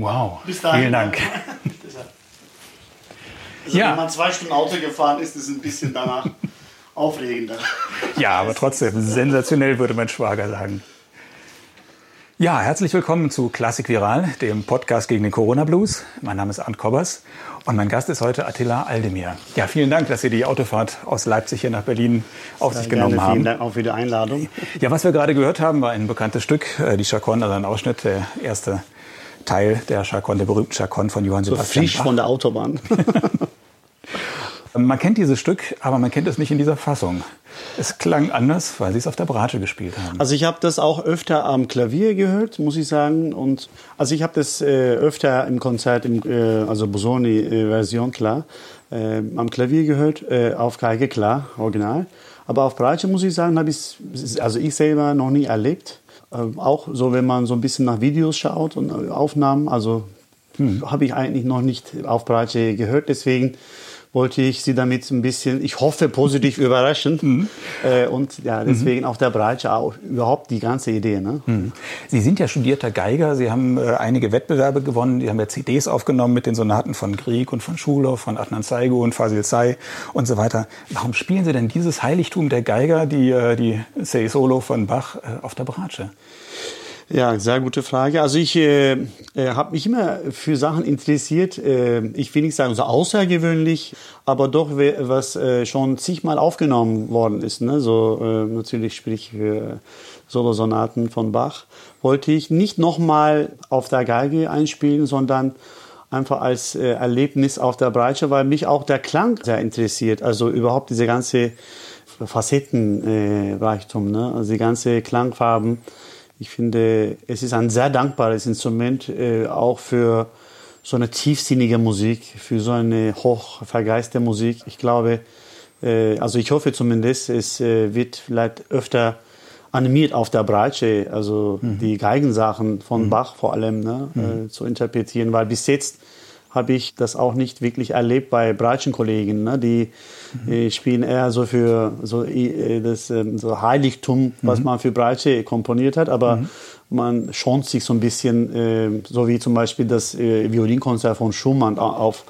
Wow. Vielen Dank. Ja. Wenn man zwei Stunden Auto gefahren ist, ist es ein bisschen danach aufregender. Ja, aber trotzdem sensationell, würde mein Schwager sagen. Ja, herzlich willkommen zu Klassik Viral, dem Podcast gegen den Corona Blues. Mein Name ist Arndt Kobbers und mein Gast ist heute Attila Aldemir. Ja, vielen Dank, dass Sie die Autofahrt aus Leipzig hier nach Berlin auf Sehr sich genommen gerne. haben. Vielen Dank auch für die Einladung. Ja, was wir gerade gehört haben, war ein bekanntes Stück, äh, die Chaconne, also ein Ausschnitt, der erste Teil der Chaconne, der berühmten Chaconne von Johann Sebastian so frisch Bach. von der Autobahn. Man kennt dieses Stück, aber man kennt es nicht in dieser Fassung. Es klang anders, weil Sie es auf der Bratsche gespielt haben. Also ich habe das auch öfter am Klavier gehört, muss ich sagen. Und also ich habe das äh, öfter im Konzert, im, äh, also Bosoni-Version klar, äh, am Klavier gehört, äh, auf Geige klar, original. Aber auf Bratsche muss ich sagen, habe ich also ich selber noch nie erlebt. Äh, auch so, wenn man so ein bisschen nach Videos schaut und äh, Aufnahmen, also hm, habe ich eigentlich noch nicht auf Bratsche gehört. Deswegen wollte ich Sie damit ein bisschen, ich hoffe, positiv überraschen. Mhm. Äh, und ja, deswegen mhm. auch der Breitsche auch überhaupt die ganze Idee. Ne? Mhm. Sie sind ja studierter Geiger. Sie haben äh, einige Wettbewerbe gewonnen. Sie haben ja CDs aufgenommen mit den Sonaten von Grieg und von Schulow, von Adnan Saigo und Fasil Say und so weiter. Warum spielen Sie denn dieses Heiligtum der Geiger, die, äh, die Sei Solo von Bach, äh, auf der Bratsche? Ja, sehr gute Frage. Also ich äh, äh, habe mich immer für Sachen interessiert. Äh, ich will nicht sagen so außergewöhnlich, aber doch was äh, schon zigmal aufgenommen worden ist. Ne? So äh, natürlich sprich für Solosonaten von Bach wollte ich nicht nochmal auf der Geige einspielen, sondern einfach als äh, Erlebnis auf der Breitsche, weil mich auch der Klang sehr interessiert. Also überhaupt diese ganze Facettenreichtum, äh, ne? also die ganze Klangfarben ich finde, es ist ein sehr dankbares Instrument, äh, auch für so eine tiefsinnige Musik, für so eine hochvergeiste Musik. Ich glaube, äh, also ich hoffe zumindest, es äh, wird vielleicht öfter animiert auf der Breitsche, also mhm. die Geigensachen von mhm. Bach vor allem ne, mhm. äh, zu interpretieren, weil bis jetzt habe ich das auch nicht wirklich erlebt bei Breitschenkollegen. Ne? Die mhm. äh, spielen eher so für so, äh, das äh, so Heiligtum, was mhm. man für Breitsche komponiert hat, aber mhm. man schont sich so ein bisschen, äh, so wie zum Beispiel das äh, Violinkonzert von Schumann auf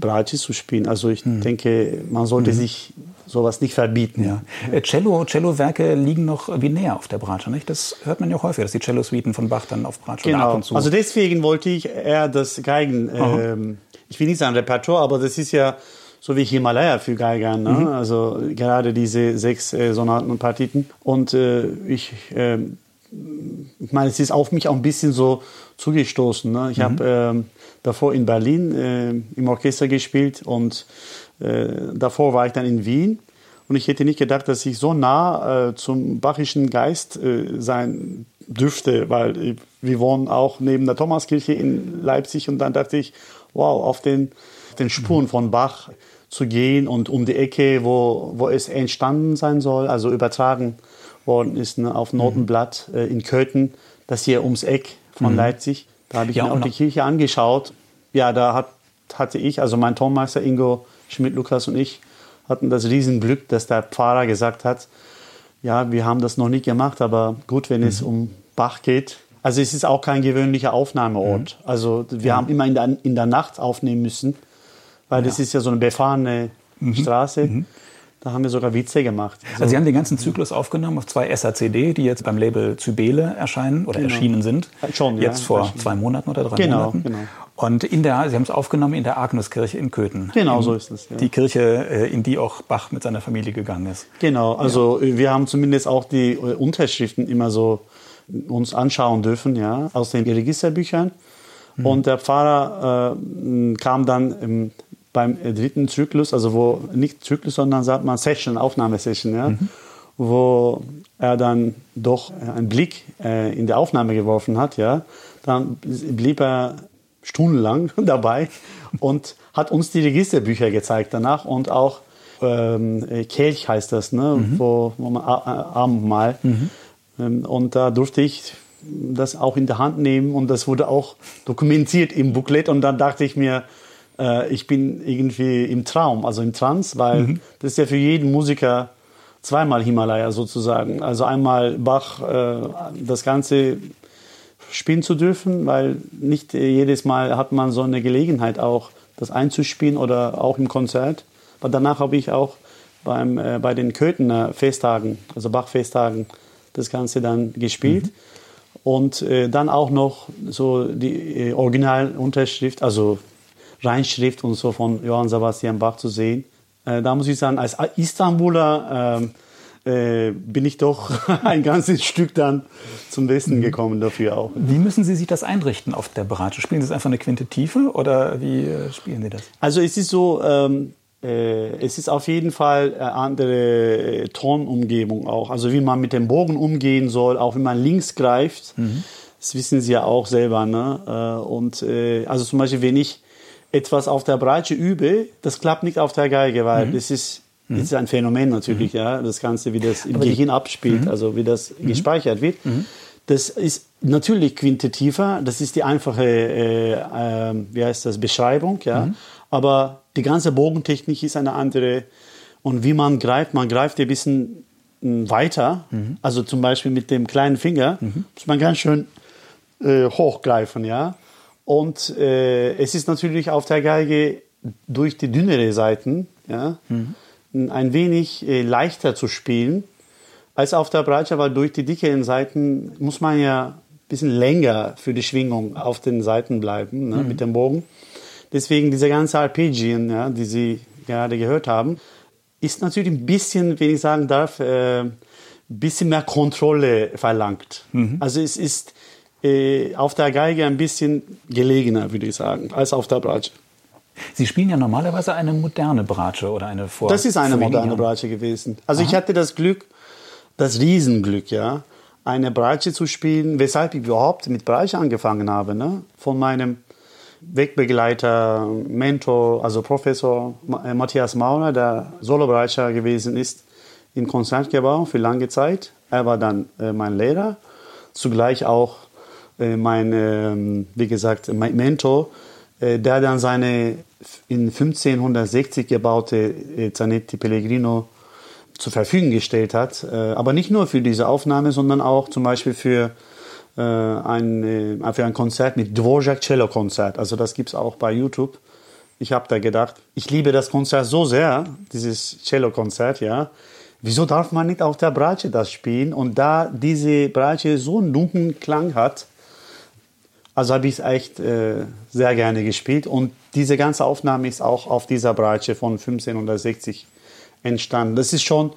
Breitsche zu spielen. Also ich mhm. denke, man sollte mhm. sich sowas nicht verbieten. Ja. Äh, Cello, Cello-Werke liegen noch wie näher auf der Bratsche, nicht? Das hört man ja auch häufig, dass die Cello-Suiten von Bach dann auf Bratsche genau. ab und zu. Also deswegen wollte ich eher das Geigen, ähm, ich will nicht sagen Repertoire, aber das ist ja so wie Himalaya für Geiger, ne? Mhm. also gerade diese sechs äh, Sonaten und Partiten. Und äh, ich, äh, ich meine, es ist auf mich auch ein bisschen so zugestoßen. Ne? Ich mhm. habe ähm, davor in Berlin äh, im Orchester gespielt und davor war ich dann in Wien und ich hätte nicht gedacht, dass ich so nah äh, zum bachischen Geist äh, sein dürfte, weil wir wohnen auch neben der Thomaskirche in Leipzig und dann dachte ich, wow, auf den, den Spuren von Bach zu gehen und um die Ecke, wo, wo es entstanden sein soll, also übertragen worden ist ne, auf Notenblatt äh, in Köthen, das hier ums Eck von mhm. Leipzig. Da habe ich ja, mir auch die Kirche angeschaut. Ja, da hat, hatte ich, also mein Tonmeister Ingo Schmidt, Lukas und ich hatten das Riesenglück, dass der Pfarrer gesagt hat, ja, wir haben das noch nicht gemacht, aber gut, wenn mhm. es um Bach geht. Also es ist auch kein gewöhnlicher Aufnahmeort. Mhm. Also wir ja. haben immer in der, in der Nacht aufnehmen müssen, weil ja. das ist ja so eine befahrene mhm. Straße. Da haben wir sogar Witze gemacht. Also, also Sie haben den ganzen Zyklus aufgenommen auf zwei SACD, die jetzt beim Label Zybele erscheinen oder genau. erschienen sind. Schon, Jetzt ja, vor zwei Monaten oder drei genau, Monaten. Genau. Und in der, Sie haben es aufgenommen in der Agnuskirche in Köthen. Genau, in, so ist es. Ja. Die Kirche, äh, in die auch Bach mit seiner Familie gegangen ist. Genau, also ja. wir haben zumindest auch die äh, Unterschriften immer so uns anschauen dürfen, ja, aus den Registerbüchern. Mhm. Und der Pfarrer äh, kam dann im, beim dritten Zyklus, also wo nicht Zyklus, sondern sagt man Session, Aufnahmesession, ja, mhm. wo er dann doch einen Blick äh, in die Aufnahme geworfen hat, ja, dann blieb er stundenlang dabei und hat uns die Registerbücher gezeigt danach und auch ähm, Kelch heißt das, ne, mhm. wo, wo man Abendmahl. Mhm. Ähm, und da durfte ich das auch in der Hand nehmen und das wurde auch dokumentiert im Booklet und dann dachte ich mir, äh, ich bin irgendwie im Traum, also im Trance, weil mhm. das ist ja für jeden Musiker zweimal Himalaya sozusagen. Also einmal Bach, äh, das ganze spielen zu dürfen, weil nicht jedes Mal hat man so eine Gelegenheit auch, das einzuspielen oder auch im Konzert. Aber danach habe ich auch beim, äh, bei den Köthener Festtagen, also Bach-Festtagen, das Ganze dann gespielt. Mhm. Und äh, dann auch noch so die äh, Originalunterschrift, also Reinschrift und so von Johann Sebastian Bach zu sehen. Äh, da muss ich sagen, als Istanbuler ähm, äh, bin ich doch ein ganzes Stück dann zum Westen mhm. gekommen dafür auch. Wie müssen Sie sich das einrichten auf der Beratsche? Spielen Sie das einfach eine Quinte Tiefe oder wie äh, spielen Sie das? Also es ist so, ähm, äh, es ist auf jeden Fall eine andere äh, Tonumgebung auch. Also wie man mit dem Bogen umgehen soll, auch wenn man links greift. Mhm. Das wissen Sie ja auch selber. Ne? Äh, und äh, also zum Beispiel, wenn ich etwas auf der Breite übe, das klappt nicht auf der Geige, weil mhm. das ist Mhm. Das ist ein Phänomen natürlich, mhm. ja, das Ganze, wie das im Gehirn abspielt, mhm. also wie das mhm. gespeichert wird. Mhm. Das ist natürlich quintitiver, das ist die einfache, äh, äh, wie heißt das, Beschreibung, ja. Mhm. Aber die ganze Bogentechnik ist eine andere. Und wie man greift, man greift ein bisschen hm, weiter. Also zum Beispiel mit dem kleinen Finger muss man ganz schön äh, hochgreifen, ja. Und äh, es ist natürlich auf der Geige durch die dünnere Seiten, ja, ein wenig äh, leichter zu spielen als auf der Breite, weil durch die dickeren Seiten muss man ja ein bisschen länger für die Schwingung auf den Seiten bleiben ne, mhm. mit dem Bogen. Deswegen diese ganze Arpeggien, ja, die Sie gerade gehört haben, ist natürlich ein bisschen, wenn ich sagen darf, äh, ein bisschen mehr Kontrolle verlangt. Mhm. Also es ist äh, auf der Geige ein bisschen gelegener, würde ich sagen, als auf der Bratsche. Sie spielen ja normalerweise eine moderne Bratsche oder eine vor. Das ist eine moderne Bratsche gewesen. Also Aha. ich hatte das Glück, das Riesenglück, ja, eine Bratsche zu spielen, weshalb ich überhaupt mit Bratsche angefangen habe. Ne? Von meinem Wegbegleiter, Mentor, also Professor äh, Matthias Maurer, der Solo-Bratscher gewesen ist im Konzertgebau für lange Zeit. Er war dann äh, mein Lehrer, zugleich auch mein, äh, wie gesagt, mein Mentor äh, der dann seine in 1560 gebaute äh, Zanetti Pellegrino zur Verfügung gestellt hat. Äh, aber nicht nur für diese Aufnahme, sondern auch zum Beispiel für ein, für ein Konzert mit Dvorak Cello Konzert. Also das gibt es auch bei YouTube. Ich habe da gedacht, ich liebe das Konzert so sehr, dieses Cello Konzert, ja. Wieso darf man nicht auf der Bratsche das spielen? Und da diese Bratsche so einen dunklen Klang hat, also habe ich es echt äh, sehr gerne gespielt. Und diese ganze Aufnahme ist auch auf dieser Breite von 1560 entstanden. Das ist schon,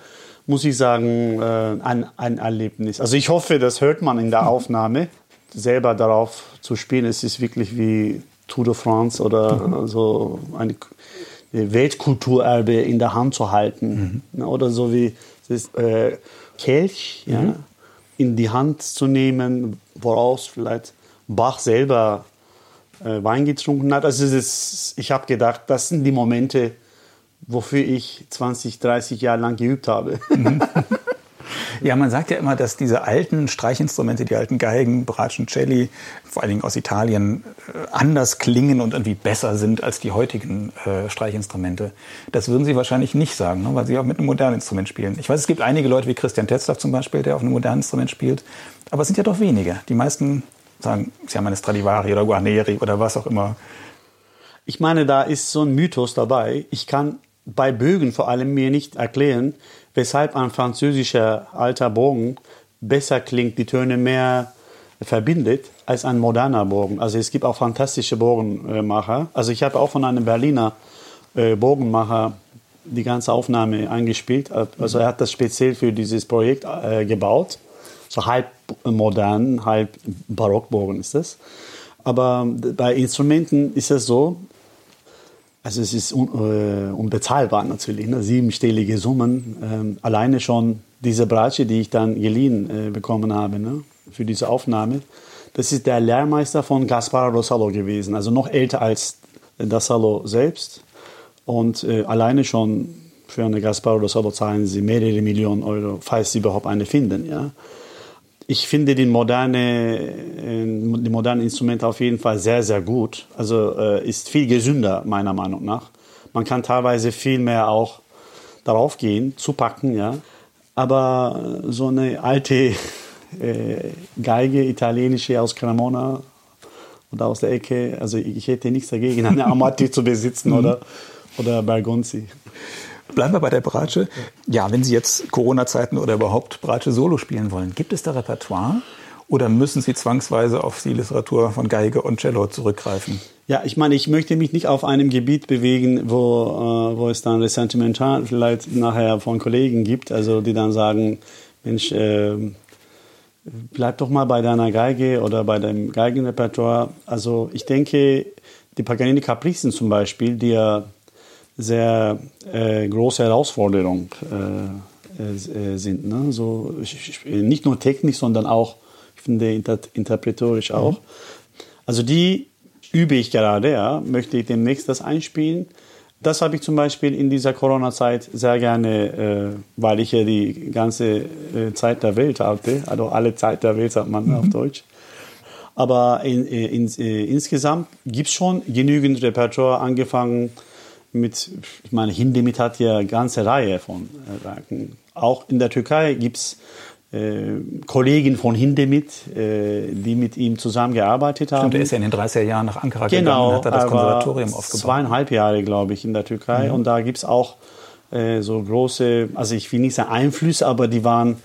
muss ich sagen, äh, ein, ein Erlebnis. Also ich hoffe, das hört man in der Aufnahme. Selber darauf zu spielen, es ist wirklich wie Tour de France oder mhm. so ein Weltkulturerbe in der Hand zu halten. Mhm. Oder so wie das äh, Kelch mhm. ja, in die Hand zu nehmen, woraus vielleicht Bach selber äh, Wein getrunken hat. Also ist, ich habe gedacht, das sind die Momente, wofür ich 20, 30 Jahre lang geübt habe. Ja, man sagt ja immer, dass diese alten Streichinstrumente, die alten Geigen, Bratschen, Celli, vor allen Dingen aus Italien, äh, anders klingen und irgendwie besser sind als die heutigen äh, Streichinstrumente. Das würden Sie wahrscheinlich nicht sagen, ne? weil Sie auch mit einem modernen Instrument spielen. Ich weiß, es gibt einige Leute wie Christian Tetzlaff zum Beispiel, der auf einem modernen Instrument spielt, aber es sind ja doch wenige. Die meisten sagen, sie haben eine Stradivari oder Guarneri oder was auch immer. Ich meine, da ist so ein Mythos dabei. Ich kann bei Bögen vor allem mir nicht erklären, weshalb ein französischer alter Bogen besser klingt, die Töne mehr verbindet als ein moderner Bogen. Also es gibt auch fantastische Bogenmacher. Also ich habe auch von einem Berliner äh, Bogenmacher die ganze Aufnahme eingespielt. Also er hat das speziell für dieses Projekt äh, gebaut so halb modern, halb Barockbogen ist das. Aber bei Instrumenten ist es so, also es ist un, äh, unbezahlbar natürlich, ne? siebenstellige Summen. Ähm, alleine schon diese Bratsche, die ich dann geliehen äh, bekommen habe ne? für diese Aufnahme, das ist der Lehrmeister von Gaspar Rosallo gewesen, also noch älter als Dassalo selbst. Und äh, alleine schon für eine Gaspar Rosallo zahlen sie mehrere Millionen Euro, falls sie überhaupt eine finden. Ja? Ich finde die moderne, äh, die modernen Instrumente auf jeden Fall sehr, sehr gut. Also äh, ist viel gesünder, meiner Meinung nach. Man kann teilweise viel mehr auch darauf gehen, zupacken, ja. Aber so eine alte äh, Geige, italienische aus Cremona oder aus der Ecke. Also ich hätte nichts dagegen, eine Amati zu besitzen oder, oder Bergonzi. Bleiben wir bei der Bratsche. Ja, wenn Sie jetzt Corona-Zeiten oder überhaupt Bratsche Solo spielen wollen, gibt es da Repertoire? Oder müssen Sie zwangsweise auf die Literatur von Geige und Cello zurückgreifen? Ja, ich meine, ich möchte mich nicht auf einem Gebiet bewegen, wo, äh, wo es dann Ressentiment vielleicht nachher von Kollegen gibt, also die dann sagen, Mensch, äh, bleib doch mal bei deiner Geige oder bei deinem Geigenrepertoire. Also ich denke, die Paganini Capricen zum Beispiel, die ja sehr äh, große Herausforderung äh, äh, sind. Ne? So, nicht nur technisch, sondern auch, ich finde, inter interpretorisch auch. Mhm. Also die übe ich gerade, ja, möchte ich demnächst das einspielen. Das habe ich zum Beispiel in dieser Corona-Zeit sehr gerne, äh, weil ich ja die ganze äh, Zeit der Welt hatte, also alle Zeit der Welt sagt man mhm. auf Deutsch. Aber in, äh, in, äh, insgesamt gibt es schon genügend Repertoire, angefangen mit, ich meine, Hindemith hat ja eine ganze Reihe von äh, Werken. Auch in der Türkei gibt es äh, Kollegen von Hindemith, äh, die mit ihm zusammengearbeitet haben. Stimmt, er ist ja in den 30er Jahren nach Ankara genau, gegangen und hat da das Konservatorium aufgebaut. Zweieinhalb Jahre, glaube ich, in der Türkei. Mhm. Und da gibt es auch äh, so große, also ich will nicht sagen Einflüsse, aber die waren,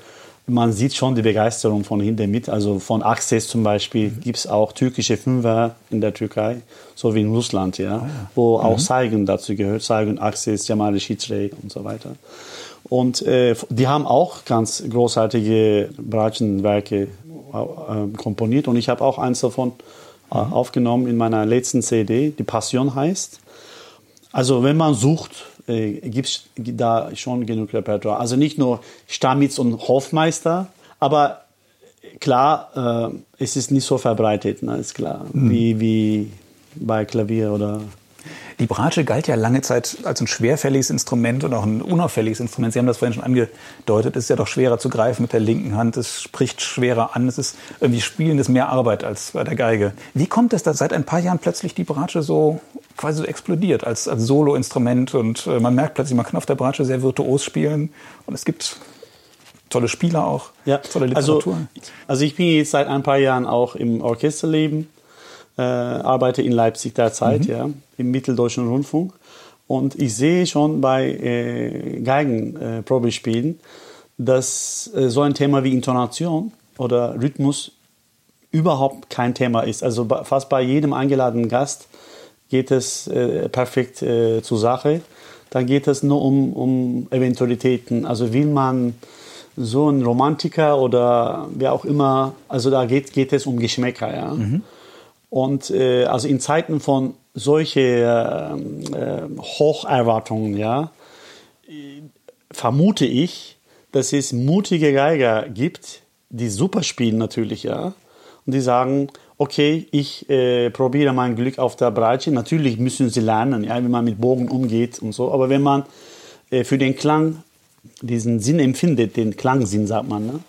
man sieht schon die Begeisterung von Hindemith. Also von Access zum Beispiel mhm. gibt es auch türkische Fünfer in der Türkei, so wie in Russland, ja, ah, ja. wo mhm. auch Saigon dazu gehört, Saigon, Access, Jamal Shitre und so weiter. Und äh, die haben auch ganz großartige Bratschenwerke äh, komponiert. Und ich habe auch eins davon äh, aufgenommen in meiner letzten CD, die Passion heißt. Also wenn man sucht, äh, gibt es da schon genug Repertoire. Also nicht nur Stamitz und Hofmeister, aber klar, äh, es ist nicht so verbreitet, ne, ist klar, mhm. wie, wie bei Klavier oder die Bratsche galt ja lange Zeit als ein schwerfälliges Instrument und auch ein unauffälliges Instrument. Sie haben das vorhin schon angedeutet. Es ist ja doch schwerer zu greifen mit der linken Hand. Es spricht schwerer an. Es ist irgendwie Spielen ist mehr Arbeit als bei der Geige. Wie kommt es, dass seit ein paar Jahren plötzlich die Bratsche so quasi so explodiert als, als Solo-Instrument und äh, man merkt plötzlich, man kann auf der Bratsche sehr virtuos spielen und es gibt tolle Spieler auch, ja, tolle Literatur. Also, also ich bin jetzt seit ein paar Jahren auch im Orchesterleben äh, arbeite in Leipzig derzeit, mhm. ja, im Mitteldeutschen Rundfunk. Und ich sehe schon bei äh, Geigenprobespielen, dass äh, so ein Thema wie Intonation oder Rhythmus überhaupt kein Thema ist. Also fast bei jedem eingeladenen Gast geht es äh, perfekt äh, zur Sache. Dann geht es nur um, um Eventualitäten. Also will man so ein Romantiker oder wer auch immer, also da geht, geht es um Geschmäcker. Ja? Mhm. Und äh, also in Zeiten von solche äh, äh, Hocherwartungen, ja, vermute ich, dass es mutige Geiger gibt, die super spielen natürlich, ja, und die sagen, okay, ich äh, probiere mein Glück auf der Breite. Natürlich müssen sie lernen, ja, wie man mit Bogen umgeht und so. Aber wenn man äh, für den Klang diesen Sinn empfindet, den Klangsinn sagt man, ne?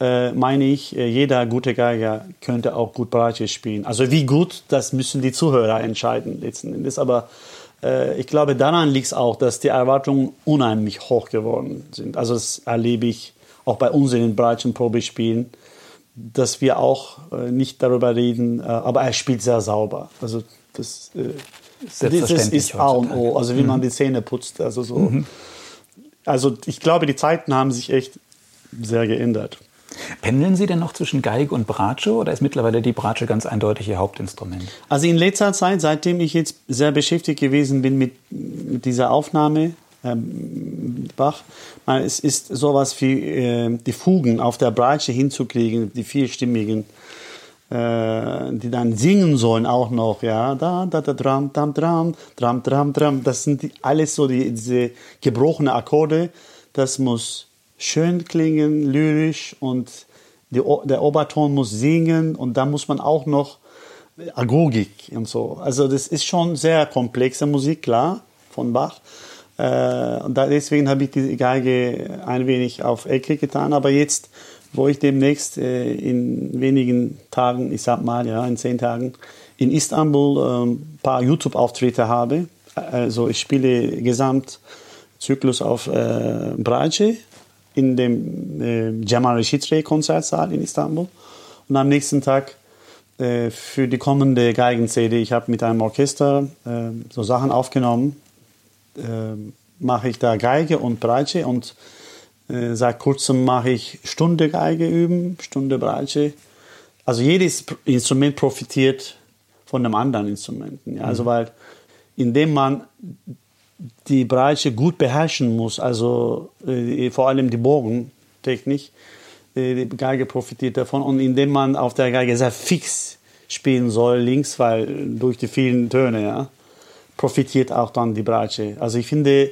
Äh, meine ich, äh, jeder gute Geiger könnte auch gut Bratsche spielen. Also wie gut, das müssen die Zuhörer entscheiden letzten Endes. Aber äh, ich glaube, daran liegt es auch, dass die Erwartungen unheimlich hoch geworden sind. Also das erlebe ich auch bei unseren Bratschenprobespielen, dass wir auch äh, nicht darüber reden, äh, aber er spielt sehr sauber. Also das, das ist A und O, also wie mhm. man die Zähne putzt. Also so. Mhm. Also ich glaube, die Zeiten haben sich echt sehr geändert. Pendeln Sie denn noch zwischen Geige und Bratsche oder ist mittlerweile die Bratsche ganz eindeutig Ihr Hauptinstrument? Also in letzter Zeit, seitdem ich jetzt sehr beschäftigt gewesen bin mit, mit dieser Aufnahme, ähm, Bach, es ist sowas wie äh, die Fugen auf der Bratsche hinzukriegen, die vierstimmigen, äh, die dann singen sollen auch noch, ja, da, da, da, dram, dram, dram, dram, dram, dram, das sind die, alles so die, diese gebrochene Akkorde, das muss schön klingen, lyrisch und die, der Oberton muss singen und da muss man auch noch Agogik und so. Also das ist schon sehr komplexe Musik, klar, von Bach. Äh, und deswegen habe ich die Geige ein wenig auf Ecke getan. Aber jetzt, wo ich demnächst äh, in wenigen Tagen, ich sag mal, ja, in zehn Tagen, in Istanbul ein äh, paar YouTube-Auftritte habe, also ich spiele Gesamtzyklus auf äh, Bratsche in dem äh, Cemal Reşit Konzertsaal in Istanbul. Und am nächsten Tag äh, für die kommende Geigen-CD, ich habe mit einem Orchester äh, so Sachen aufgenommen, äh, mache ich da Geige und Breitsche und äh, seit kurzem mache ich Stunde Geige üben, Stunde Breitsche. Also jedes Instrument profitiert von einem anderen Instrument. Ja? Also mhm. weil indem man die Breitsche gut beherrschen muss, also äh, vor allem die Bogentechnik, äh, die Geige profitiert davon und indem man auf der Geige sehr fix spielen soll, links, weil durch die vielen Töne, ja, profitiert auch dann die Breitsche. Also ich finde,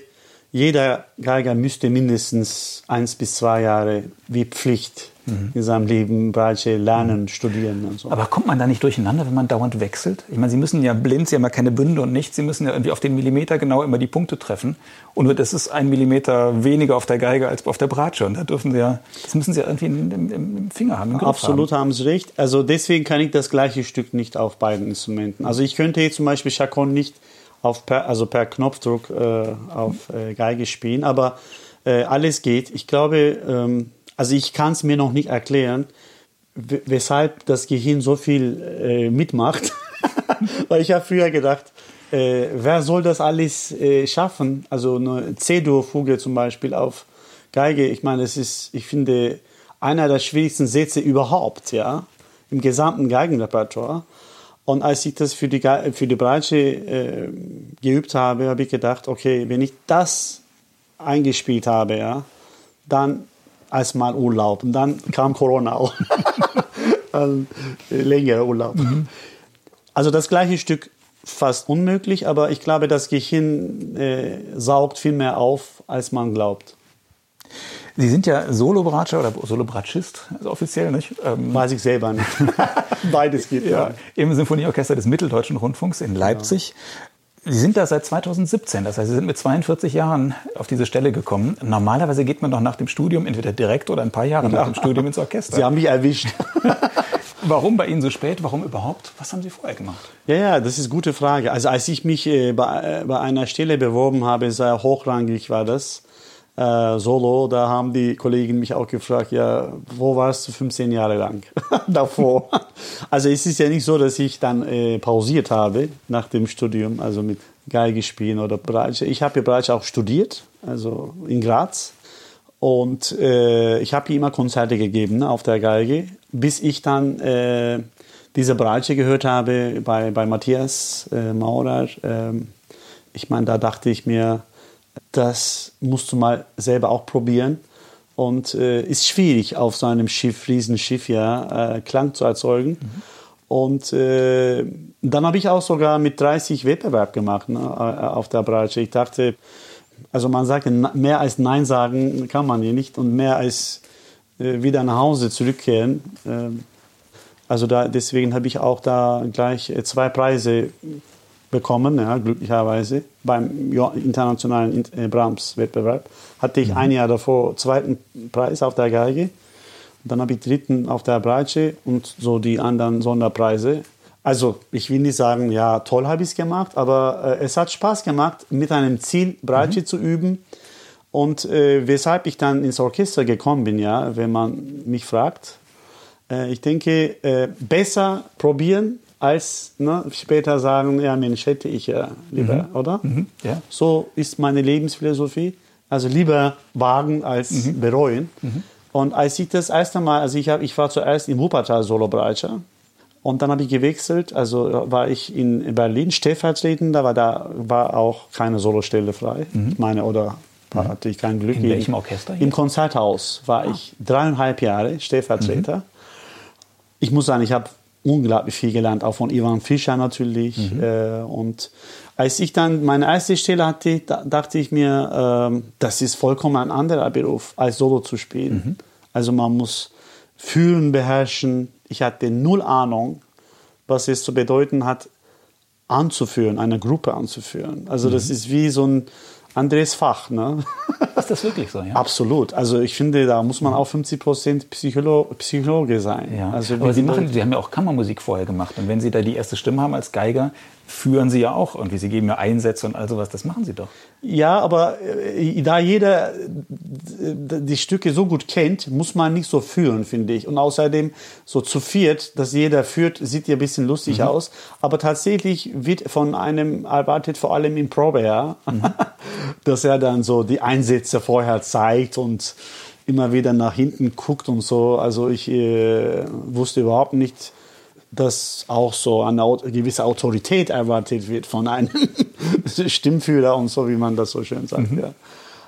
jeder Geiger müsste mindestens eins bis zwei Jahre wie Pflicht mhm. in seinem Leben Breitsche lernen, mhm. studieren und so. Aber kommt man da nicht durcheinander, wenn man dauernd wechselt? Ich meine, Sie müssen ja blind, Sie haben ja keine Bünde und nichts, Sie müssen ja irgendwie auf den Millimeter genau immer die Punkte treffen. Und das ist ein Millimeter weniger auf der Geige als auf der Bratsche. Und da dürfen Sie ja, das müssen Sie ja irgendwie im, im Finger haben, im Absolut haben. haben Sie recht. Also deswegen kann ich das gleiche Stück nicht auf beiden Instrumenten. Also ich könnte jetzt zum Beispiel Chacon nicht auf per, also per Knopfdruck äh, auf äh, Geige spielen. Aber äh, alles geht. Ich glaube, ähm, also ich kann es mir noch nicht erklären, weshalb das Gehirn so viel äh, mitmacht. Weil ich habe früher gedacht, äh, wer soll das alles äh, schaffen? Also eine C-Dur-Fuge zum Beispiel auf Geige. Ich meine, das ist, ich finde, einer der schwierigsten Sätze überhaupt, ja, im gesamten Geigenrepertoire. Und als ich das für die, für die Breitsche äh, geübt habe, habe ich gedacht, okay, wenn ich das eingespielt habe, ja, dann als mal Urlaub. Und dann kam Corona auch. also, längere Urlaub. Mhm. Also das gleiche Stück fast unmöglich, aber ich glaube, das Gehirn äh, saugt viel mehr auf, als man glaubt. Sie sind ja Solo-Bratscher oder Solo-Bratschist, also offiziell, nicht? Ähm, Weiß ich selber nicht. Beides geht. Ja, Im Symphonieorchester des Mitteldeutschen Rundfunks in Leipzig. Sie sind da seit 2017, das heißt, Sie sind mit 42 Jahren auf diese Stelle gekommen. Normalerweise geht man doch nach dem Studium entweder direkt oder ein paar Jahre nach dem Studium ins Orchester. Sie haben mich erwischt. Warum bei Ihnen so spät? Warum überhaupt? Was haben Sie vorher gemacht? Ja, ja, das ist eine gute Frage. Also als ich mich äh, bei, äh, bei einer Stelle beworben habe, sehr hochrangig war das, äh, Solo, da haben die Kollegen mich auch gefragt, ja, wo warst du 15 Jahre lang davor? also es ist ja nicht so, dass ich dann äh, pausiert habe nach dem Studium, also mit Geige spielen oder Breitsche. Ich habe ja Breitsche auch studiert, also in Graz. Und äh, ich habe immer Konzerte gegeben ne, auf der Geige, bis ich dann äh, diese Breitsche gehört habe bei, bei Matthias äh, Maurer. Ähm, ich meine, da dachte ich mir, das musst du mal selber auch probieren. Und äh, ist schwierig auf so einem Schiff, Riesenschiff, ja, äh, Klang zu erzeugen. Mhm. Und äh, dann habe ich auch sogar mit 30 Wettbewerb gemacht ne, äh, auf der Bratsche. Ich dachte, also man sagt, mehr als Nein sagen kann man hier nicht und mehr als äh, wieder nach Hause zurückkehren. Ähm, also da, deswegen habe ich auch da gleich äh, zwei Preise bekommen, ja, glücklicherweise, beim internationalen äh, Brahms-Wettbewerb. Hatte ich mhm. ein Jahr davor zweiten Preis auf der Geige. Und dann habe ich dritten auf der Breitsche und so die anderen Sonderpreise. Also ich will nicht sagen, ja, toll habe ich es gemacht, aber äh, es hat Spaß gemacht, mit einem Ziel Breitsche mhm. zu üben. Und äh, weshalb ich dann ins Orchester gekommen bin, ja, wenn man mich fragt, äh, ich denke, äh, besser probieren als ne, später sagen, ja Mensch, hätte ich ja lieber, mhm. oder? Mhm. Ja. So ist meine Lebensphilosophie. Also lieber wagen als mhm. bereuen. Mhm. Und als ich das erste Mal, also ich, hab, ich war zuerst im Wuppertal Solobreitscher und dann habe ich gewechselt, also war ich in Berlin stellvertretender, weil da war auch keine Solostelle frei. Mhm. Ich meine, oder mhm. hatte ich kein Glück. In welchem Orchester? Hier? Im Konzerthaus war ah. ich dreieinhalb Jahre Stellvertreter. Ich muss sagen, ich habe unglaublich viel gelernt, auch von Ivan Fischer natürlich. Mhm. Äh, und als ich dann meine erste Stelle hatte, da, dachte ich mir, äh, das ist vollkommen ein anderer Beruf, als Solo zu spielen. Mhm. Also man muss fühlen, beherrschen. Ich hatte null Ahnung, was es zu bedeuten hat, anzuführen, eine Gruppe anzuführen. Also mhm. das ist wie so ein anderes Fach. Ne? Ist das wirklich so? Ja? Absolut. Also ich finde, da muss man auch 50 Prozent Psycholo Psychologe sein. Ja. Also Aber Sie, machen, Sie haben ja auch Kammermusik vorher gemacht. Und wenn Sie da die erste Stimme haben als Geiger, führen Sie ja auch irgendwie. Sie geben ja Einsätze und all sowas. Das machen Sie doch. Ja, aber äh, da jeder äh, die Stücke so gut kennt, muss man nicht so führen, finde ich. Und außerdem so zu viert, dass jeder führt, sieht ja ein bisschen lustig mhm. aus. Aber tatsächlich wird von einem erwartet, vor allem im Probe, ja, mhm. dass er dann so die Einsätze vorher zeigt und immer wieder nach hinten guckt und so. Also ich äh, wusste überhaupt nicht, dass auch so eine gewisse Autorität erwartet wird von einem Stimmführer und so, wie man das so schön sagt. Mhm. Ja.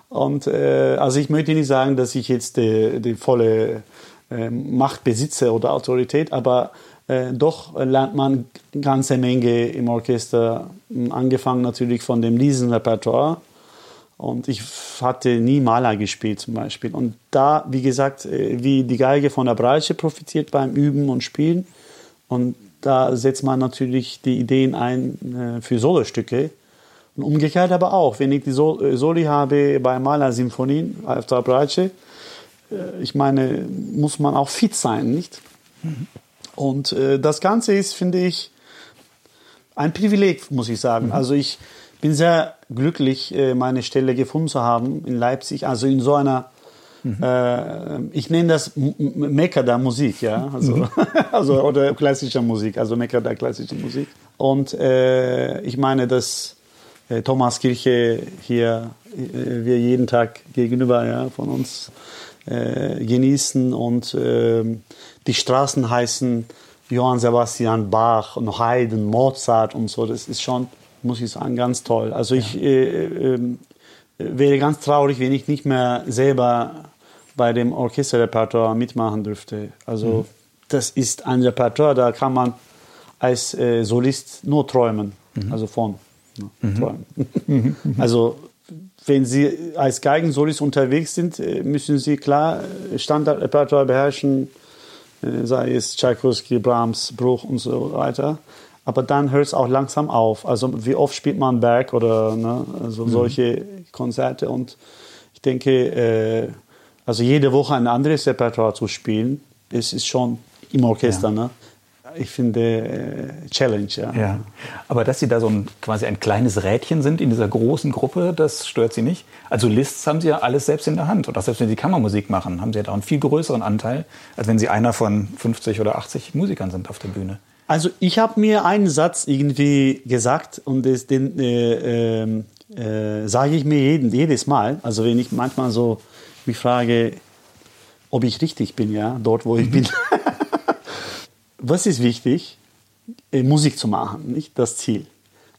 Und äh, also ich möchte nicht sagen, dass ich jetzt die, die volle äh, Macht besitze oder Autorität, aber äh, doch lernt man eine ganze Menge im Orchester, angefangen natürlich von dem Liesenrepertoire. Und ich hatte nie Maler gespielt zum Beispiel. Und da, wie gesagt, äh, wie die Geige von der Breite profitiert beim Üben und Spielen, und da setzt man natürlich die Ideen ein äh, für Solostücke. Und umgekehrt aber auch, wenn ich die äh, Soli habe bei Maler-Symphonien auf der Bratsche, äh, ich meine, muss man auch fit sein, nicht? Mhm. Und äh, das Ganze ist, finde ich, ein Privileg, muss ich sagen. Mhm. Also ich bin sehr glücklich, äh, meine Stelle gefunden zu haben in Leipzig, also in so einer Mhm. Äh, ich nenne das Mekka der Musik, ja, also, mhm. also oder klassischer Musik, also Mekka der klassischen Musik. Und äh, ich meine, dass äh, Thomaskirche hier äh, wir jeden Tag gegenüber ja, von uns äh, genießen und ähm, die Straßen heißen Johann Sebastian Bach und Haydn, Mozart und so. Das ist schon, muss ich sagen, ganz toll. Also ich ja. äh, äh, wäre ganz traurig, wenn ich nicht mehr selber bei dem Orchesterrepertoire mitmachen dürfte. Also mhm. das ist ein Repertoire, da kann man als äh, Solist nur träumen, mhm. also von ne, mhm. träumen. Mhm. also wenn Sie als Geigensolist unterwegs sind, äh, müssen Sie klar äh, Standardrepertoire beherrschen, äh, sei es Tchaikovsky, Brahms, Bruch und so weiter. Aber dann hört es auch langsam auf. Also wie oft spielt man Berg oder ne, also mhm. solche Konzerte und ich denke, äh, also jede Woche ein anderes Repertoire zu spielen, das ist schon im Orchester, ja. ne? Ich finde äh, Challenge, ja. ja. Aber dass Sie da so ein quasi ein kleines Rädchen sind in dieser großen Gruppe, das stört Sie nicht. Also Lists haben Sie ja alles selbst in der Hand. Und auch selbst wenn Sie Kammermusik machen, haben Sie ja da einen viel größeren Anteil, als wenn Sie einer von 50 oder 80 Musikern sind auf der Bühne. Also ich habe mir einen Satz irgendwie gesagt und das, den äh, ähm, äh, sage ich mir jeden, jedes Mal. Also wenn ich manchmal so mich frage, ob ich richtig bin, ja, dort, wo ich mhm. bin. Was ist wichtig? Äh, Musik zu machen, nicht das Ziel.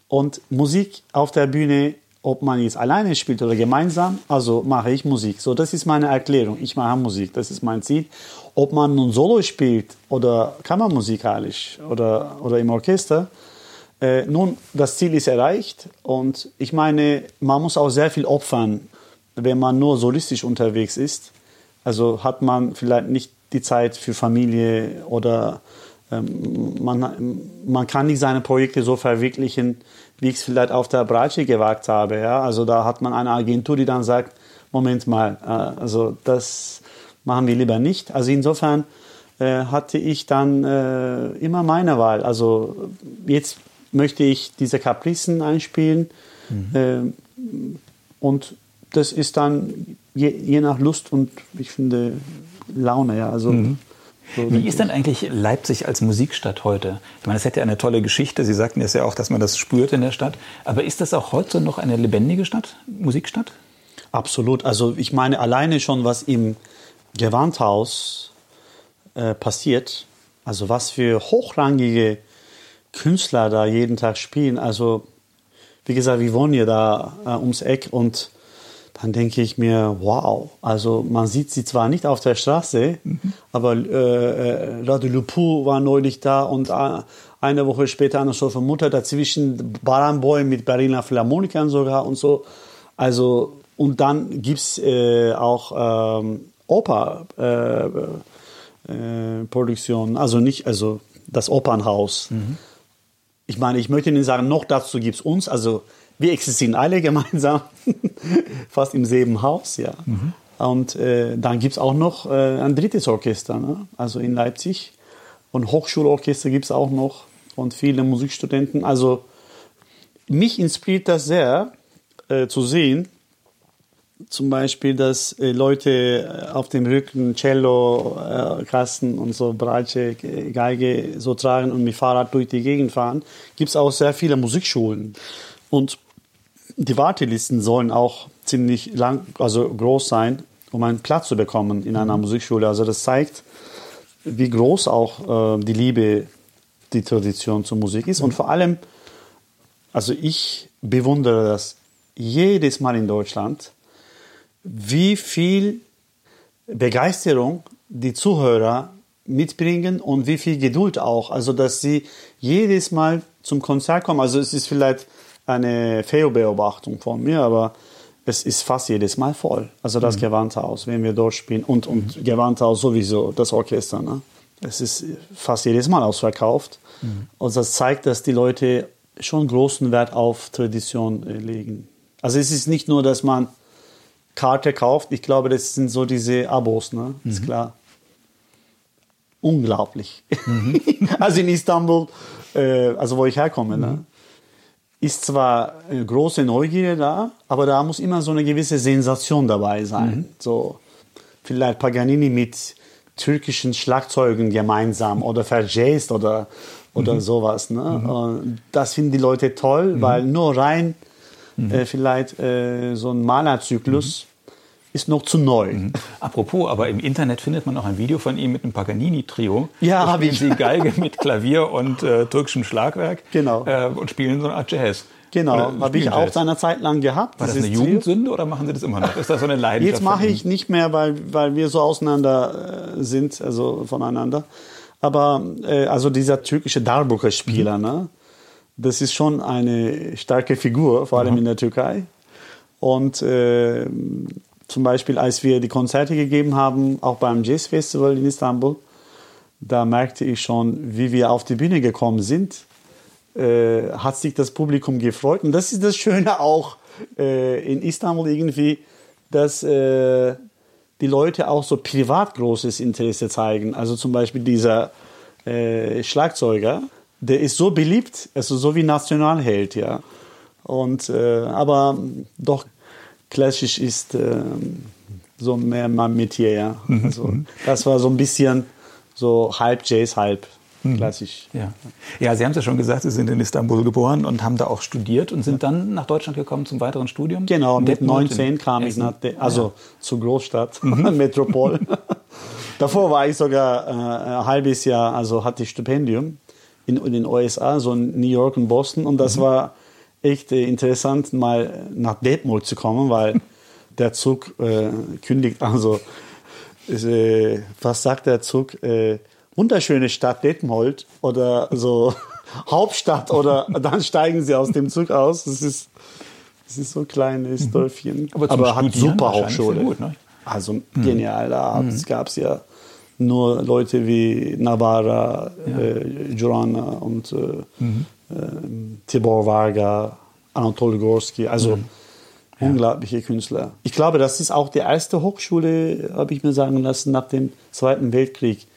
Und Musik auf der Bühne, ob man jetzt alleine spielt oder gemeinsam, also mache ich Musik. So, das ist meine Erklärung. Ich mache Musik, das ist mein Ziel. Ob man nun Solo spielt oder kammermusikalisch oder, oder im Orchester, äh, nun, das Ziel ist erreicht und ich meine, man muss auch sehr viel opfern, wenn man nur solistisch unterwegs ist, also hat man vielleicht nicht die Zeit für Familie oder ähm, man, man kann nicht seine Projekte so verwirklichen, wie ich es vielleicht auf der Bratsche gewagt habe. Ja? Also da hat man eine Agentur, die dann sagt, Moment mal, äh, also das machen wir lieber nicht. Also insofern äh, hatte ich dann äh, immer meine Wahl. Also jetzt möchte ich diese Kapricen einspielen mhm. äh, und das ist dann je, je, nach Lust und ich finde Laune, ja. Also, mhm. so Wie ist denn eigentlich Leipzig als Musikstadt heute? Ich meine, es hätte ja eine tolle Geschichte. Sie sagten jetzt ja auch, dass man das spürt in der Stadt. Aber ist das auch heute noch eine lebendige Stadt, Musikstadt? Absolut. Also ich meine, alleine schon, was im Gewandhaus äh, passiert, also was für hochrangige Künstler da jeden Tag spielen. Also wie gesagt, wir wohnen ja da äh, ums Eck und dann denke ich mir, wow, also man sieht sie zwar nicht auf der Straße, mhm. aber äh, äh Radio Lupu war neulich da und äh, eine Woche später eine so Mutter dazwischen, Baranboy mit Berliner Philharmonikern sogar und so. Also, und dann gibt's äh, auch ähm, Oper-Produktionen, äh, äh, also nicht, also das Opernhaus. Mhm. Ich meine, ich möchte Ihnen sagen, noch dazu gibt es uns, also wir existieren alle gemeinsam, fast im selben Haus, ja. Mhm. Und äh, dann gibt es auch noch äh, ein drittes Orchester, ne? also in Leipzig. Und Hochschulorchester gibt es auch noch und viele Musikstudenten. Also mich inspiriert das sehr äh, zu sehen, zum Beispiel, dass äh, Leute äh, auf dem Rücken Cello, äh, Kasten und so Bratsche, Geige so tragen und mit Fahrrad durch die Gegend fahren, gibt es auch sehr viele Musikschulen. Und die Wartelisten sollen auch ziemlich lang, also groß sein, um einen Platz zu bekommen in einer Musikschule. Also das zeigt, wie groß auch äh, die Liebe, die Tradition zur Musik ist. Und vor allem, also ich bewundere das jedes Mal in Deutschland, wie viel Begeisterung die Zuhörer mitbringen und wie viel Geduld auch. Also, dass sie jedes Mal zum Konzert kommen. Also, es ist vielleicht eine Fehlbeobachtung von mir, aber es ist fast jedes Mal voll. Also, das mhm. Gewandhaus, wenn wir dort spielen. Und, und mhm. Gewandhaus sowieso, das Orchester. Ne? Es ist fast jedes Mal ausverkauft. Mhm. Und das zeigt, dass die Leute schon großen Wert auf Tradition äh, legen. Also, es ist nicht nur, dass man Karte kauft, ich glaube, das sind so diese Abos, ne? Mhm. Ist klar. Unglaublich. Mhm. also in Istanbul, äh, also wo ich herkomme, ne? mhm. ne? Ist zwar eine große Neugier da, aber da muss immer so eine gewisse Sensation dabei sein. Mhm. So vielleicht Paganini mit türkischen Schlagzeugen gemeinsam oder verjazzt oder, oder mhm. sowas. Ne? Mhm. Das finden die Leute toll, mhm. weil nur rein Mhm. Äh, vielleicht äh, so ein Malerzyklus mhm. Ist noch zu neu. Mhm. Apropos, aber im Internet findet man auch ein Video von ihm mit einem Paganini-Trio. Ja, habe ich. Sie Geige mit Klavier und äh, türkischem Schlagwerk. Genau. Äh, und spielen so eine Art Jazz. Genau, habe ich auch seiner Zeit lang gehabt. War das, das eine Jugendsünde oder machen Sie das immer noch? Ist das so eine Leidenschaft? Jetzt mache ich nicht mehr, weil, weil wir so auseinander äh, sind, also voneinander. Aber äh, also dieser türkische Darbuka-Spieler, mhm. ne? das ist schon eine starke Figur, vor allem mhm. in der Türkei. Und äh, zum Beispiel, als wir die Konzerte gegeben haben, auch beim Jazz Festival in Istanbul, da merkte ich schon, wie wir auf die Bühne gekommen sind, äh, hat sich das Publikum gefreut. Und das ist das Schöne auch äh, in Istanbul irgendwie, dass äh, die Leute auch so privat großes Interesse zeigen. Also zum Beispiel dieser äh, Schlagzeuger, der ist so beliebt, also so wie Nationalheld, ja. Und, äh, aber doch klassisch ist äh, so mehr mein Metier, ja. Mhm. Also, das war so ein bisschen so halb Jazz, halb mhm. klassisch. Ja. ja, Sie haben es ja schon gesagt, Sie sind in Istanbul geboren und haben da auch studiert und sind dann nach Deutschland gekommen zum weiteren Studium? Genau, mit 19 kam ich nach, De also ja. zur Großstadt, mhm. Metropol. Davor war ich sogar äh, ein halbes Jahr, also hatte ich Stipendium in, in den USA, so in New York und Boston. Und das mhm. war echt äh, interessant, mal nach Detmold zu kommen, weil der Zug äh, kündigt, also äh, was sagt der Zug? Äh, wunderschöne Stadt Detmold oder so Hauptstadt oder dann steigen sie aus dem Zug aus. Das ist, das ist so ein kleines mhm. Dörfchen. Aber, Aber hat super Hochschule. Gut, ne? Also mhm. genial. Da mhm. gab es ja nur Leute wie Navarra, ja. äh, Jurana und äh, mhm. Äh, Tibor Varga, Anatol Gorski, also mhm. unglaubliche Künstler. Ich glaube, das ist auch die erste Hochschule, habe ich mir sagen lassen, nach dem Zweiten Weltkrieg,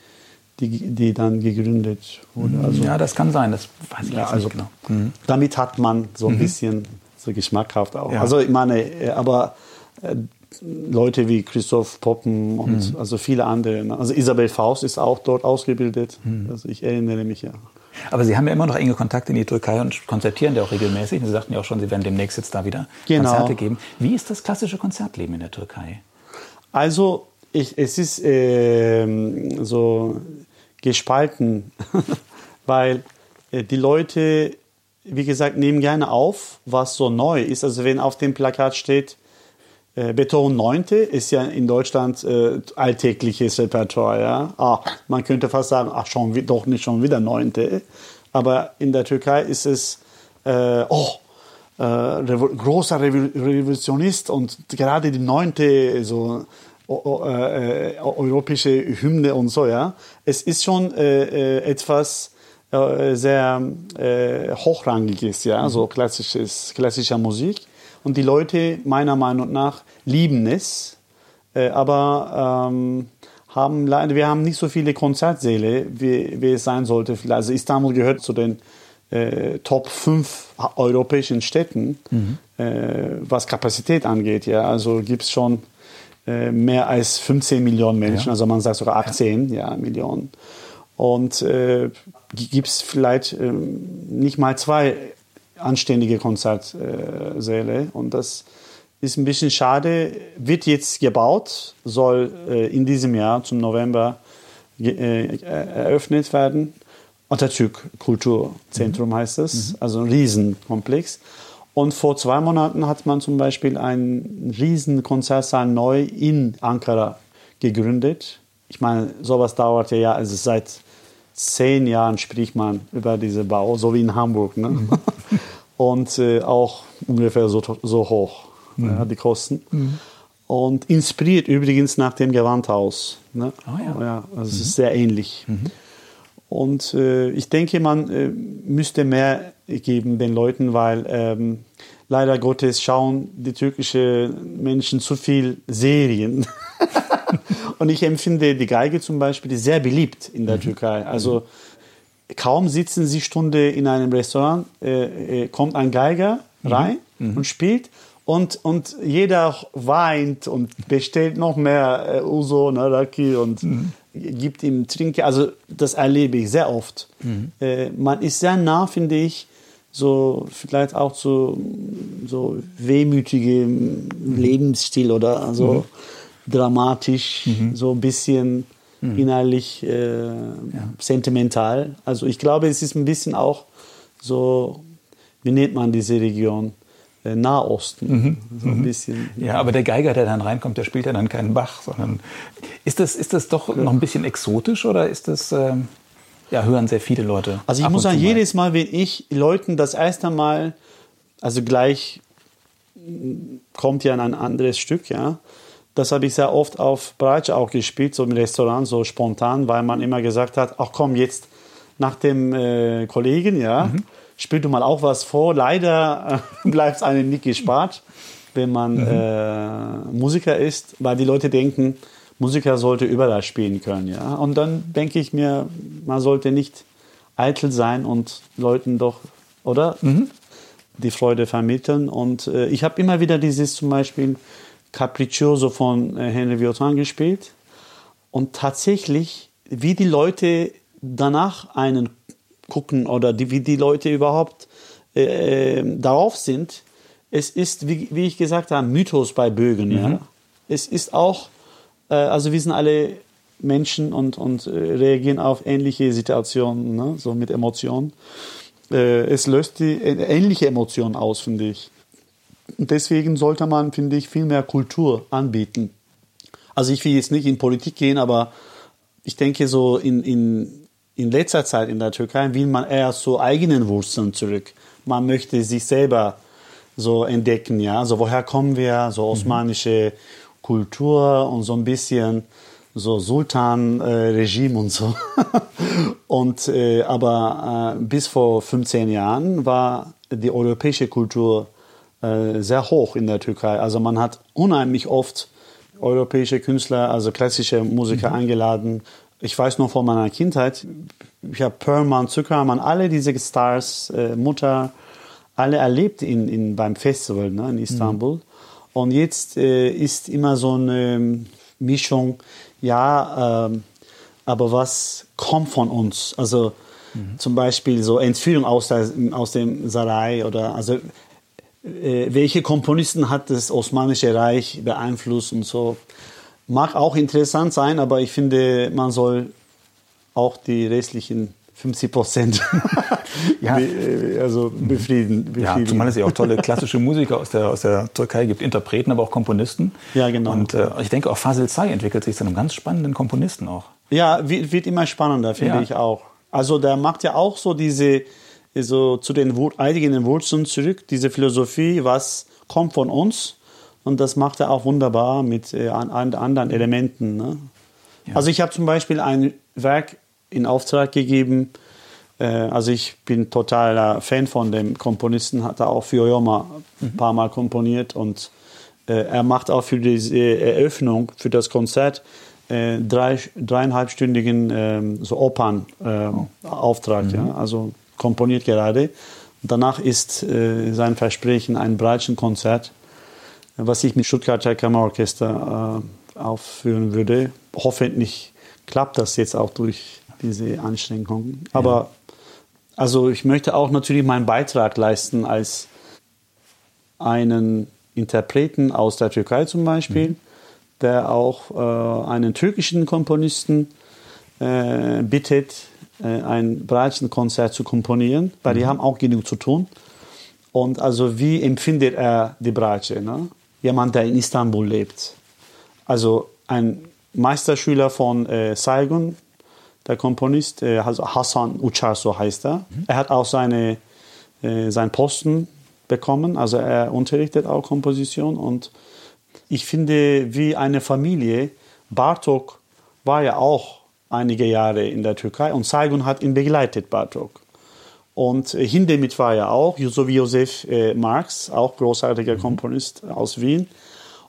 die, die dann gegründet wurde. Mhm. Also, ja, das kann sein, das weiß ich ja, also, nicht genau. Mhm. Damit hat man so ein mhm. bisschen so geschmackhaft auch. Ja. Also ich meine, äh, aber äh, Leute wie Christoph Poppen und mhm. also viele andere. Ne? Also Isabel Faust ist auch dort ausgebildet. Also ich erinnere mich ja. Aber Sie haben ja immer noch enge Kontakte in die Türkei und konzertieren ja auch regelmäßig. Sie sagten ja auch schon, Sie werden demnächst jetzt da wieder genau. Konzerte geben. Wie ist das klassische Konzertleben in der Türkei? Also ich, es ist äh, so gespalten, weil äh, die Leute, wie gesagt, nehmen gerne auf, was so neu ist. Also wenn auf dem Plakat steht, Beethoven 9. ist ja in Deutschland äh, alltägliches Repertoire. Ja? Ah, man könnte fast sagen, ach, schon, doch nicht schon wieder 9. Aber in der Türkei ist es, äh, oh, äh, Revo großer Revo Revolutionist und gerade die 9. so äh, äh, europäische Hymne und so, ja. Es ist schon äh, etwas äh, sehr äh, hochrangig ist, ja, mhm. so klassisches, klassischer Musik. Und die Leute meiner Meinung nach lieben es, äh, aber ähm, haben leider, wir haben nicht so viele Konzertsäle, wie, wie es sein sollte. Also Istanbul gehört zu den äh, Top 5 europäischen Städten, mhm. äh, was Kapazität angeht. Ja, also gibt es schon äh, mehr als 15 Millionen Menschen, ja. also man sagt sogar 18 ja. ja Millionen. Und äh, gibt es vielleicht äh, nicht mal zwei anständige Konzertsäle. Und das ist ein bisschen schade. Wird jetzt gebaut, soll äh, in diesem Jahr zum November äh, eröffnet werden. Atatürk Kulturzentrum mhm. heißt es, mhm. also ein Riesenkomplex. Und vor zwei Monaten hat man zum Beispiel einen riesen Konzertsaal neu in Ankara gegründet. Ich meine, sowas dauert ja, also seit zehn Jahren spricht man über diesen Bau, so wie in Hamburg. Ne? Mhm. Und äh, auch ungefähr so, so hoch, mhm. ja, die Kosten. Mhm. Und inspiriert übrigens nach dem Gewandhaus. Ne? Ah, ja. ja. also es ist mhm. sehr ähnlich. Mhm. Und äh, ich denke, man äh, müsste mehr geben den Leuten, weil ähm, leider Gottes schauen die türkischen Menschen zu viel Serien. Und ich empfinde die Geige zum Beispiel sehr beliebt in der mhm. Türkei. Also kaum sitzen sie Stunde in einem Restaurant, äh, äh, kommt ein Geiger mhm. rein mhm. und spielt und, und jeder weint und bestellt noch mehr äh, Uso, ne, Raki und mhm. gibt ihm Trinken. Also das erlebe ich sehr oft. Mhm. Äh, man ist sehr nah, finde ich, so vielleicht auch zu so wehmütigem mhm. Lebensstil oder so mhm. dramatisch, so ein bisschen mhm. innerlich äh, ja. sentimental. Also ich glaube, es ist ein bisschen auch so, wie nennt man diese Region? Äh, Nahosten. Mhm. So ein mhm. bisschen. Ja, aber der Geiger, der dann reinkommt, der spielt ja dann keinen Bach, sondern ist das, ist das doch noch ein bisschen exotisch oder ist das, äh, ja, hören sehr viele Leute? Also ich muss sagen, mal. jedes Mal, wenn ich Leuten das erste Mal, also gleich kommt ja ein anderes Stück, ja, das habe ich sehr oft auf Breitsch auch gespielt, so im Restaurant, so spontan, weil man immer gesagt hat, ach komm, jetzt nach dem äh, Kollegen, ja, mhm spiel du mal auch was vor. Leider äh, bleibt es einem nicht gespart, wenn man mhm. äh, Musiker ist, weil die Leute denken, Musiker sollte überall spielen können. Ja? Und dann denke ich mir, man sollte nicht eitel sein und Leuten doch, oder? Mhm. Die Freude vermitteln. Und äh, ich habe immer wieder dieses zum Beispiel Capriccioso von äh, Henry Viotin gespielt. Und tatsächlich, wie die Leute danach einen gucken oder die, wie die Leute überhaupt äh, äh, darauf sind. Es ist, wie, wie ich gesagt habe, Mythos bei Bögen. Mhm. Ja? Es ist auch, äh, also wir sind alle Menschen und, und äh, reagieren auf ähnliche Situationen, ne? so mit Emotionen. Äh, es löst die äh, ähnliche Emotionen aus, finde ich. Und deswegen sollte man, finde ich, viel mehr Kultur anbieten. Also ich will jetzt nicht in Politik gehen, aber ich denke so in, in in letzter Zeit in der Türkei will man eher zu eigenen Wurzeln zurück. Man möchte sich selber so entdecken, ja. So woher kommen wir? So mhm. osmanische mhm. Kultur und so ein bisschen so Sultan-Regime und so. und äh, aber äh, bis vor 15 Jahren war die europäische Kultur äh, sehr hoch in der Türkei. Also man hat unheimlich oft europäische Künstler, also klassische Musiker mhm. eingeladen ich weiß noch von meiner Kindheit, ich habe Perlman, Zuckermann, alle diese Stars, äh, Mutter, alle erlebt in, in, beim Festival ne, in Istanbul. Mhm. Und jetzt äh, ist immer so eine Mischung, ja, äh, aber was kommt von uns? Also mhm. zum Beispiel so Entführung aus, der, aus dem Sarai oder also welche Komponisten hat das Osmanische Reich beeinflusst und so. Mag auch interessant sein, aber ich finde, man soll auch die restlichen 50 Prozent ja. also befrieden, befrieden. Ja, zumal es ja auch tolle klassische Musiker aus der, aus der Türkei gibt, Interpreten, aber auch Komponisten. Ja, genau. Und äh, ich denke, auch Fasil Say entwickelt sich zu einem ganz spannenden Komponisten auch. Ja, wird, wird immer spannender, finde ja. ich auch. Also der macht ja auch so diese, so zu den eigenen Wurzeln zurück, diese Philosophie, was kommt von uns und das macht er auch wunderbar mit äh, an, an anderen Elementen. Ne? Ja. Also ich habe zum Beispiel ein Werk in Auftrag gegeben Äh, also ich bin totaler Fan von dem Komponisten, hat er auch für Joma ein paar Mal komponiert und äh, er macht auch für diese Eröffnung, für das Konzert, äh, drei, dreieinhalbstündigen ähm, so Opern-Auftrag. Mhm. Ja? Also komponiert gerade. Danach ist äh, sein Versprechen ein Breitschenkonzert, was ich mit Stuttgarter Kammerorchester äh, aufführen würde. Hoffentlich klappt das jetzt auch durch diese Anstrengungen. Aber ja. also ich möchte auch natürlich meinen Beitrag leisten als einen Interpreten aus der Türkei zum Beispiel, mhm. der auch äh, einen türkischen Komponisten äh, bittet, ein Bratsche-Konzert zu komponieren, weil mhm. die haben auch genug zu tun. Und also wie empfindet er die Bratsche? Ne? Jemand, der in Istanbul lebt. Also ein Meisterschüler von äh, Saigon, der Komponist, äh, also Hassan Uçar, so heißt er. Mhm. Er hat auch seine, äh, seinen Posten bekommen, also er unterrichtet auch Komposition und ich finde, wie eine Familie, Bartok war ja auch einige Jahre in der Türkei und Saigon hat ihn begleitet, Bartok. Und äh, Hindemith war ja auch, so wie Josef äh, Marx, auch großartiger mhm. Komponist aus Wien.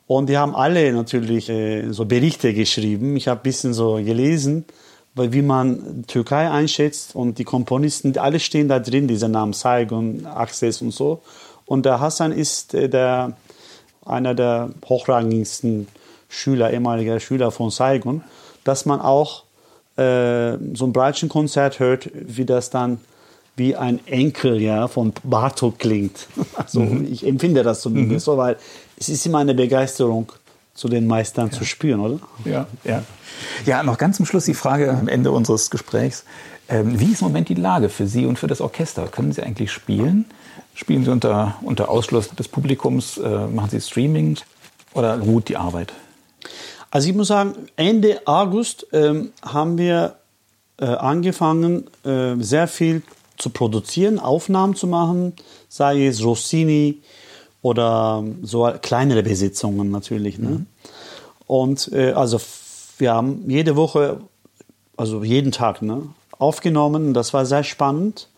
Und die haben alle natürlich äh, so Berichte geschrieben. Ich habe ein bisschen so gelesen, wie man Türkei einschätzt und die Komponisten, alle stehen da drin, diese Namen Saigon, Access und so. Und der Hassan ist äh, der, einer der hochrangigsten Schüler, ehemaliger Schüler von Saigon, dass man auch äh, so ein Breitschenkonzert hört, wie das dann wie ein Enkel ja, von Bartok klingt. Also mhm. ich empfinde das zumindest mhm. so, weil es ist immer eine Begeisterung zu den Meistern ja. zu spüren, oder? Ja, ja. Ja, noch ganz zum Schluss die Frage am Ende unseres Gesprächs. Ähm, wie ist im Moment die Lage für Sie und für das Orchester? Können Sie eigentlich spielen? Spielen Sie unter, unter Ausschluss des Publikums? Äh, machen Sie Streaming? Oder ruht die Arbeit? Also ich muss sagen, Ende August ähm, haben wir äh, angefangen, äh, sehr viel zu produzieren, Aufnahmen zu machen, sei es Rossini oder so kleinere Besitzungen natürlich. Ne? Mhm. Und äh, also wir haben jede Woche, also jeden Tag, ne, aufgenommen. Das war sehr spannend.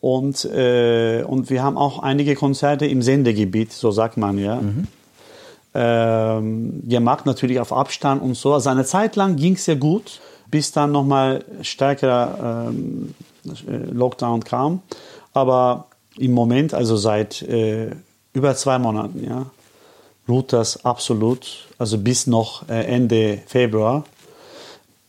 Und, äh, und wir haben auch einige Konzerte im Sendegebiet, so sagt man ja. Mhm. Ähm, gemacht, natürlich auf Abstand und so. Also eine Zeit lang ging es ja gut, bis dann nochmal stärkerer ähm, Lockdown kam. Aber im Moment, also seit äh, über zwei Monaten, ja, ruht das absolut, also bis noch äh, Ende Februar.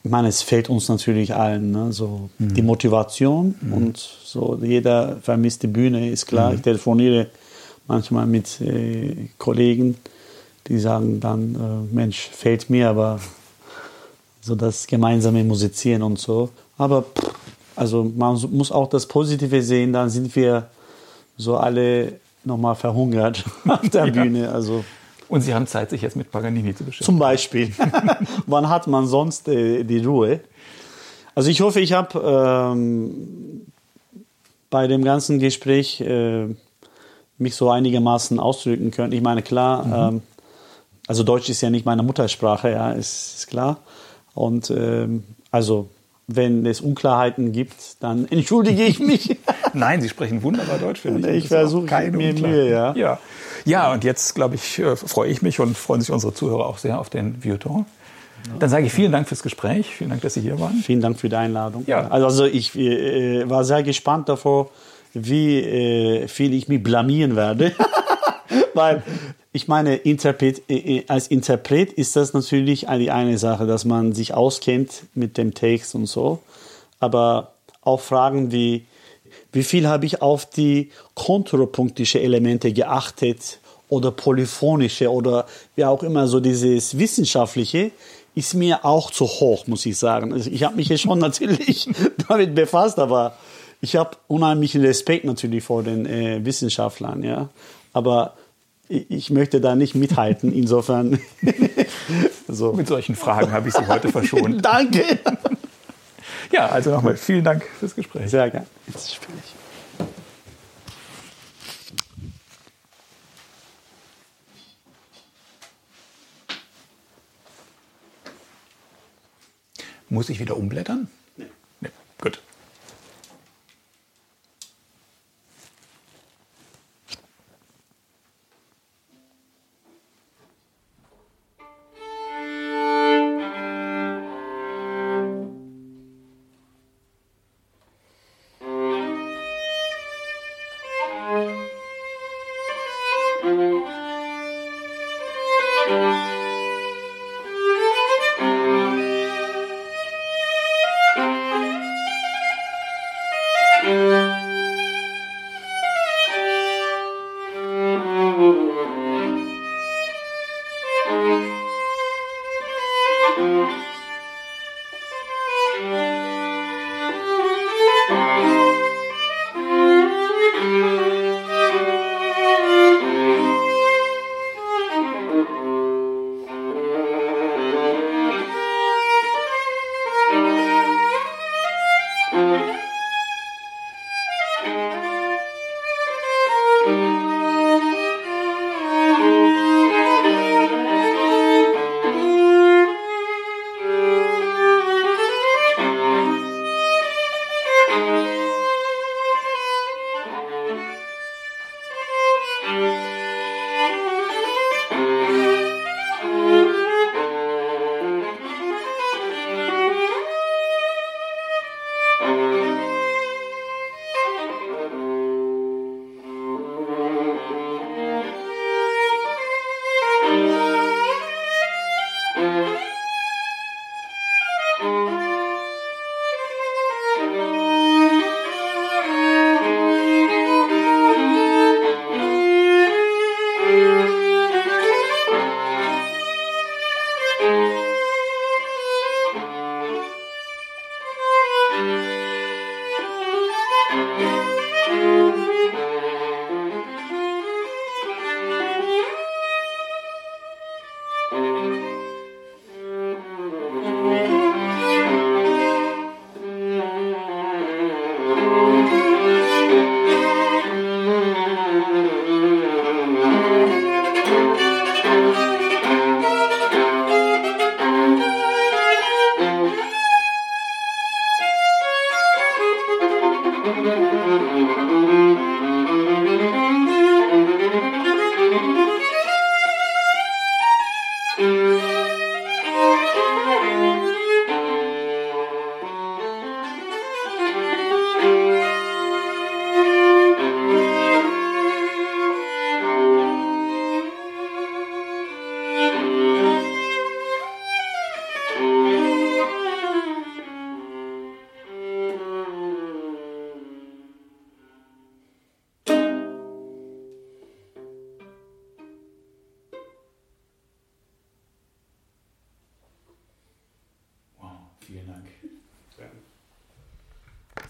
Ich meine, es fehlt uns natürlich allen, ne? so mhm. die Motivation mhm. und so jeder vermisst die Bühne, ist klar. Mhm. Ich telefoniere manchmal mit äh, Kollegen, die sagen dann, äh, Mensch, fehlt mir, aber so das gemeinsame Musizieren und so. Aber pff, also man muss auch das Positive sehen, dann sind wir so alle nochmal verhungert auf der ja. Bühne. Also und Sie haben Zeit, sich jetzt mit Paganini zu beschäftigen. Zum Beispiel. Wann hat man sonst äh, die Ruhe? Also ich hoffe, ich habe ähm, bei dem ganzen Gespräch äh, mich so einigermaßen ausdrücken können. Ich meine, klar, mhm. ähm, also Deutsch ist ja nicht meine Muttersprache, ja, ist, ist klar. Und ähm, also wenn es Unklarheiten gibt, dann entschuldige ich mich. Nein, Sie sprechen wunderbar Deutsch, finde ich. Ich versuche mir Mühe, ja. ja. Ja, und jetzt, glaube ich, äh, freue ich mich und freuen sich unsere Zuhörer auch sehr auf den Vieuxtemps. Dann sage ich vielen Dank fürs Gespräch. Vielen Dank, dass Sie hier waren. Vielen Dank für die Einladung. Ja. Also ich äh, war sehr gespannt davor, wie äh, viel ich mich blamieren werde. Weil ich meine, Interpret, äh, äh, als Interpret ist das natürlich eine, eine Sache, dass man sich auskennt mit dem Text und so. Aber auch Fragen wie, wie viel habe ich auf die kontrapunktische Elemente geachtet oder polyphonische oder wie auch immer so dieses wissenschaftliche ist mir auch zu hoch, muss ich sagen. Also ich habe mich ja schon natürlich damit befasst, aber ich habe unheimlichen Respekt natürlich vor den äh, Wissenschaftlern, ja. Aber ich möchte da nicht mithalten. Insofern. so. Mit solchen Fragen habe ich Sie heute verschont. Danke. Ja, also nochmal vielen Dank fürs Gespräch. Sehr gerne. Jetzt spiele ich. Muss ich wieder umblättern? Nee. nee. Gut.